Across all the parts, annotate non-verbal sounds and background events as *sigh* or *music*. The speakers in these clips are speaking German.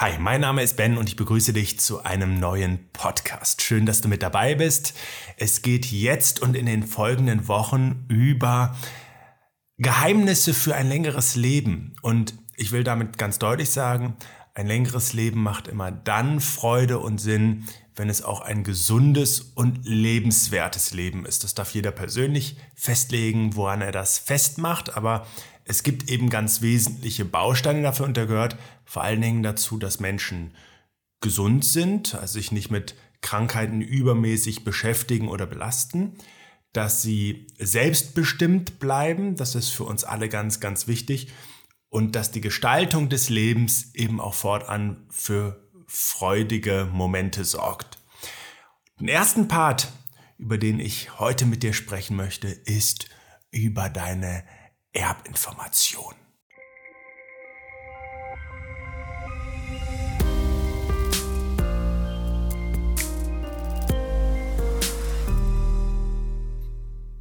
Hi, mein Name ist Ben und ich begrüße dich zu einem neuen Podcast. Schön, dass du mit dabei bist. Es geht jetzt und in den folgenden Wochen über Geheimnisse für ein längeres Leben. Und ich will damit ganz deutlich sagen, ein längeres Leben macht immer dann Freude und Sinn, wenn es auch ein gesundes und lebenswertes Leben ist. Das darf jeder persönlich festlegen, woran er das festmacht, aber es gibt eben ganz wesentliche Bausteine dafür und da gehört vor allen Dingen dazu, dass Menschen gesund sind, also sich nicht mit Krankheiten übermäßig beschäftigen oder belasten, dass sie selbstbestimmt bleiben, das ist für uns alle ganz, ganz wichtig und dass die Gestaltung des Lebens eben auch fortan für freudige Momente sorgt. Den ersten Part, über den ich heute mit dir sprechen möchte, ist über deine Erbinformation.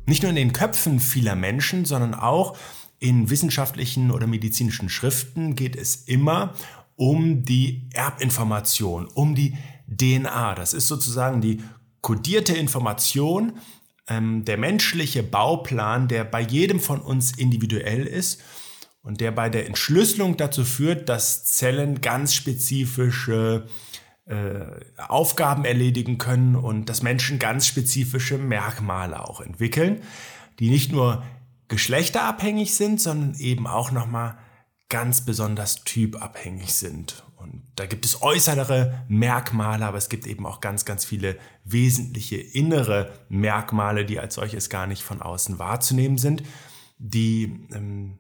Nicht nur in den Köpfen vieler Menschen, sondern auch in wissenschaftlichen oder medizinischen Schriften geht es immer um die Erbinformation, um die DNA. Das ist sozusagen die kodierte Information, ähm, der menschliche Bauplan, der bei jedem von uns individuell ist und der bei der Entschlüsselung dazu führt, dass Zellen ganz spezifische äh, Aufgaben erledigen können und dass Menschen ganz spezifische Merkmale auch entwickeln, die nicht nur geschlechterabhängig sind, sondern eben auch nochmal ganz besonders typabhängig sind. Und da gibt es äußere Merkmale, aber es gibt eben auch ganz, ganz viele wesentliche innere Merkmale, die als solches gar nicht von außen wahrzunehmen sind, die ähm,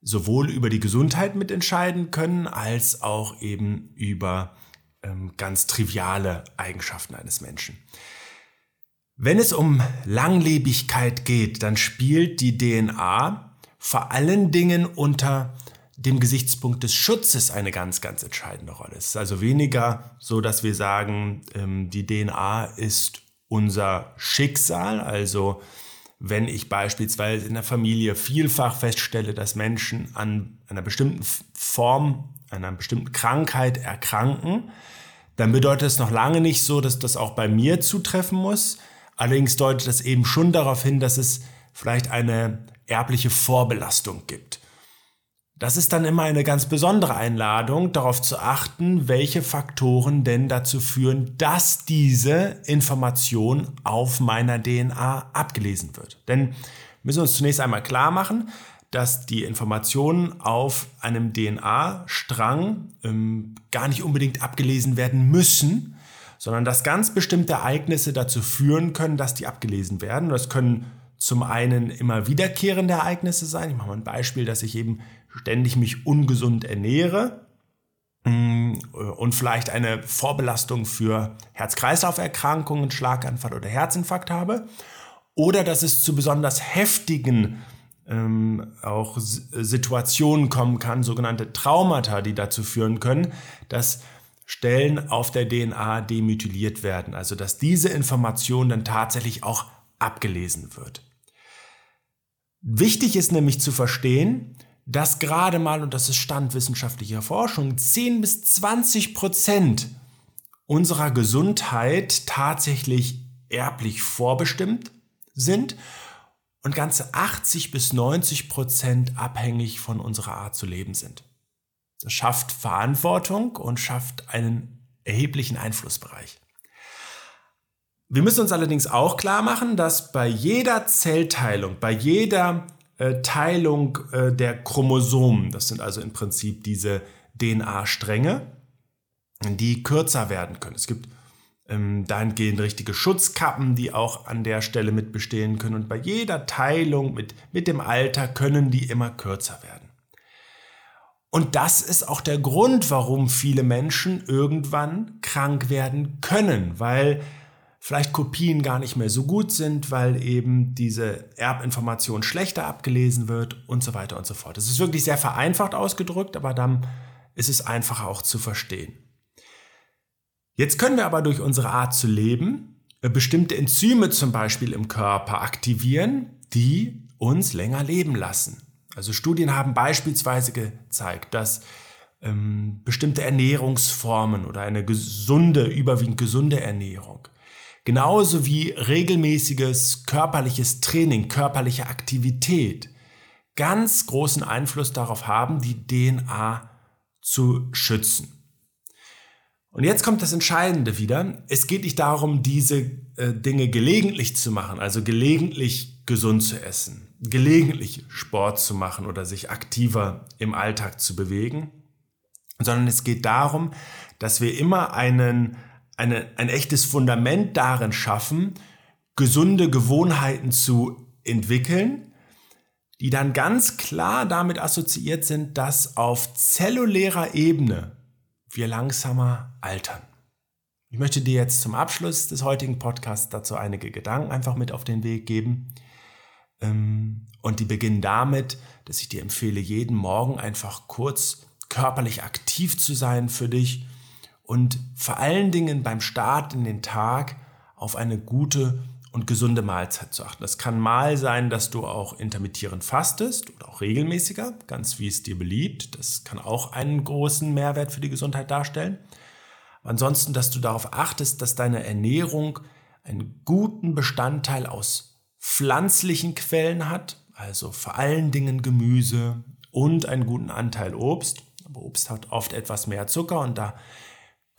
sowohl über die Gesundheit mitentscheiden können, als auch eben über ähm, ganz triviale Eigenschaften eines Menschen. Wenn es um Langlebigkeit geht, dann spielt die DNA vor allen Dingen unter dem Gesichtspunkt des Schutzes eine ganz, ganz entscheidende Rolle. Es ist also weniger so, dass wir sagen, ähm, die DNA ist unser Schicksal. Also wenn ich beispielsweise in der Familie vielfach feststelle, dass Menschen an einer bestimmten Form, einer bestimmten Krankheit erkranken, dann bedeutet es noch lange nicht so, dass das auch bei mir zutreffen muss. Allerdings deutet das eben schon darauf hin, dass es vielleicht eine erbliche Vorbelastung gibt. Das ist dann immer eine ganz besondere Einladung, darauf zu achten, welche Faktoren denn dazu führen, dass diese Information auf meiner DNA abgelesen wird. Denn wir müssen uns zunächst einmal klar machen, dass die Informationen auf einem DNA-Strang ähm, gar nicht unbedingt abgelesen werden müssen, sondern dass ganz bestimmte Ereignisse dazu führen können, dass die abgelesen werden. Das können zum einen immer wiederkehrende Ereignisse sein. Ich mache mal ein Beispiel, dass ich eben ständig mich ungesund ernähre mm, und vielleicht eine Vorbelastung für Herz-Kreislauf-Erkrankungen, Schlaganfall oder Herzinfarkt habe. Oder dass es zu besonders heftigen ähm, auch Situationen kommen kann, sogenannte Traumata, die dazu führen können, dass Stellen auf der DNA demethyliert werden. Also dass diese Information dann tatsächlich auch abgelesen wird. Wichtig ist nämlich zu verstehen, dass gerade mal, und das ist Stand wissenschaftlicher Forschung, 10 bis 20 Prozent unserer Gesundheit tatsächlich erblich vorbestimmt sind und ganze 80 bis 90 Prozent abhängig von unserer Art zu leben sind. Das schafft Verantwortung und schafft einen erheblichen Einflussbereich. Wir müssen uns allerdings auch klar machen, dass bei jeder Zellteilung, bei jeder äh, Teilung äh, der Chromosomen, das sind also im Prinzip diese DNA-Stränge, die kürzer werden können. Es gibt ähm, dahingehend richtige Schutzkappen, die auch an der Stelle mit bestehen können. Und bei jeder Teilung mit, mit dem Alter können die immer kürzer werden. Und das ist auch der Grund, warum viele Menschen irgendwann krank werden können, weil vielleicht Kopien gar nicht mehr so gut sind, weil eben diese Erbinformation schlechter abgelesen wird und so weiter und so fort. Das ist wirklich sehr vereinfacht ausgedrückt, aber dann ist es einfacher auch zu verstehen. Jetzt können wir aber durch unsere Art zu leben äh, bestimmte Enzyme zum Beispiel im Körper aktivieren, die uns länger leben lassen. Also Studien haben beispielsweise gezeigt, dass ähm, bestimmte Ernährungsformen oder eine gesunde, überwiegend gesunde Ernährung. Genauso wie regelmäßiges körperliches Training, körperliche Aktivität ganz großen Einfluss darauf haben, die DNA zu schützen. Und jetzt kommt das Entscheidende wieder. Es geht nicht darum, diese äh, Dinge gelegentlich zu machen, also gelegentlich gesund zu essen, gelegentlich Sport zu machen oder sich aktiver im Alltag zu bewegen, sondern es geht darum, dass wir immer einen, eine, ein echtes Fundament darin schaffen, gesunde Gewohnheiten zu entwickeln, die dann ganz klar damit assoziiert sind, dass auf zellulärer Ebene wir langsamer altern. Ich möchte dir jetzt zum Abschluss des heutigen Podcasts dazu einige Gedanken einfach mit auf den Weg geben. Ähm, und die beginnen damit, dass ich dir empfehle, jeden Morgen einfach kurz körperlich aktiv zu sein für dich und vor allen Dingen beim Start in den Tag auf eine gute und gesunde Mahlzeit zu achten. Das kann mal sein, dass du auch intermittierend fastest oder auch regelmäßiger, ganz wie es dir beliebt. Das kann auch einen großen Mehrwert für die Gesundheit darstellen. ansonsten, dass du darauf achtest, dass deine Ernährung einen guten Bestandteil aus pflanzlichen Quellen hat, also vor allen Dingen Gemüse und einen guten Anteil Obst. Aber Obst hat oft etwas mehr Zucker und da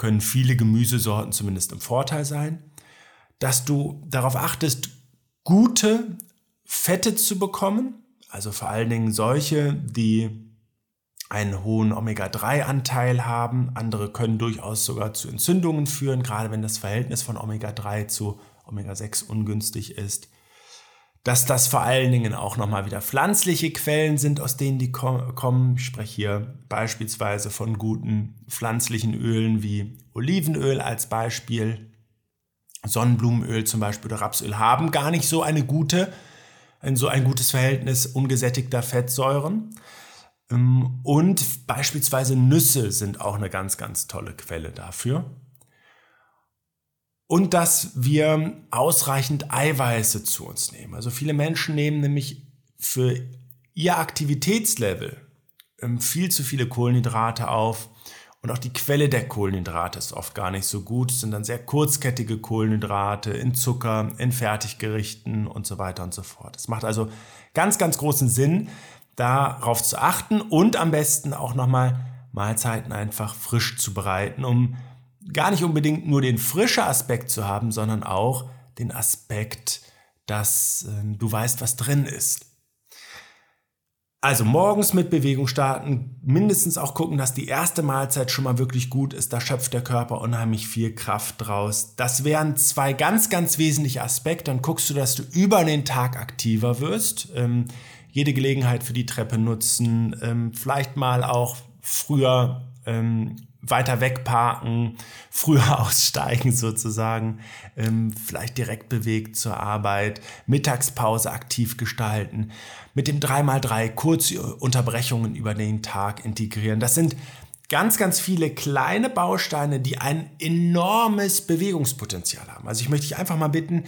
können viele Gemüsesorten zumindest im Vorteil sein dass du darauf achtest, gute Fette zu bekommen, also vor allen Dingen solche, die einen hohen Omega-3-Anteil haben. Andere können durchaus sogar zu Entzündungen führen, gerade wenn das Verhältnis von Omega-3 zu Omega-6 ungünstig ist. Dass das vor allen Dingen auch nochmal wieder pflanzliche Quellen sind, aus denen die kommen. Ich spreche hier beispielsweise von guten pflanzlichen Ölen wie Olivenöl als Beispiel. Sonnenblumenöl zum Beispiel oder Rapsöl haben gar nicht so eine gute, ein, so ein gutes Verhältnis ungesättigter Fettsäuren. Ähm, und beispielsweise Nüsse sind auch eine ganz, ganz tolle Quelle dafür. Und dass wir ausreichend Eiweiße zu uns nehmen. Also viele Menschen nehmen nämlich für ihr Aktivitätslevel ähm, viel zu viele Kohlenhydrate auf und auch die Quelle der Kohlenhydrate ist oft gar nicht so gut. Es sind dann sehr kurzkettige Kohlenhydrate in Zucker, in Fertiggerichten und so weiter und so fort. Es macht also ganz, ganz großen Sinn, darauf zu achten und am besten auch nochmal Mahlzeiten einfach frisch zu bereiten, um gar nicht unbedingt nur den frischen Aspekt zu haben, sondern auch den Aspekt, dass äh, du weißt, was drin ist. Also morgens mit Bewegung starten, mindestens auch gucken, dass die erste Mahlzeit schon mal wirklich gut ist. Da schöpft der Körper unheimlich viel Kraft draus. Das wären zwei ganz, ganz wesentliche Aspekte. Dann guckst du, dass du über den Tag aktiver wirst. Ähm, jede Gelegenheit für die Treppe nutzen. Ähm, vielleicht mal auch früher ähm, weiter wegparken, *laughs* früher aussteigen sozusagen, ähm, vielleicht direkt bewegt zur Arbeit, Mittagspause aktiv gestalten, mit dem 3x3 kurze Unterbrechungen über den Tag integrieren. Das sind ganz, ganz viele kleine Bausteine, die ein enormes Bewegungspotenzial haben. Also ich möchte dich einfach mal bitten,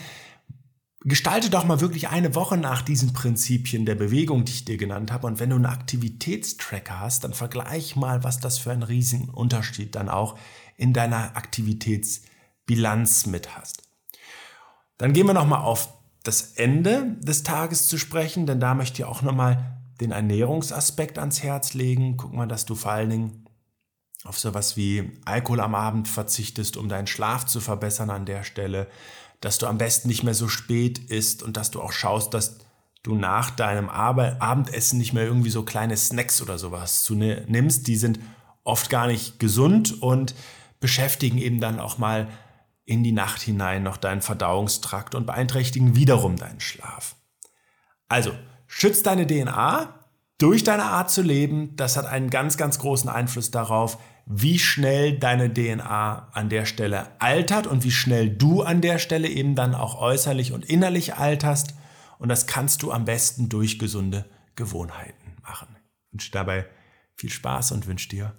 Gestalte doch mal wirklich eine Woche nach diesen Prinzipien der Bewegung, die ich dir genannt habe. Und wenn du einen Aktivitätstracker hast, dann vergleich mal, was das für einen riesigen Unterschied dann auch in deiner Aktivitätsbilanz mit hast. Dann gehen wir nochmal auf das Ende des Tages zu sprechen, denn da möchte ich auch nochmal den Ernährungsaspekt ans Herz legen. Guck mal, dass du vor allen Dingen auf sowas wie Alkohol am Abend verzichtest, um deinen Schlaf zu verbessern an der Stelle dass du am besten nicht mehr so spät isst und dass du auch schaust, dass du nach deinem Abendessen nicht mehr irgendwie so kleine Snacks oder sowas zu nimmst. Die sind oft gar nicht gesund und beschäftigen eben dann auch mal in die Nacht hinein noch deinen Verdauungstrakt und beeinträchtigen wiederum deinen Schlaf. Also, schütz deine DNA durch deine Art zu leben. Das hat einen ganz, ganz großen Einfluss darauf, wie schnell deine DNA an der Stelle altert und wie schnell du an der Stelle eben dann auch äußerlich und innerlich alterst. Und das kannst du am besten durch gesunde Gewohnheiten machen. Ich wünsche dabei viel Spaß und wünsche dir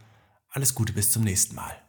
alles Gute bis zum nächsten Mal.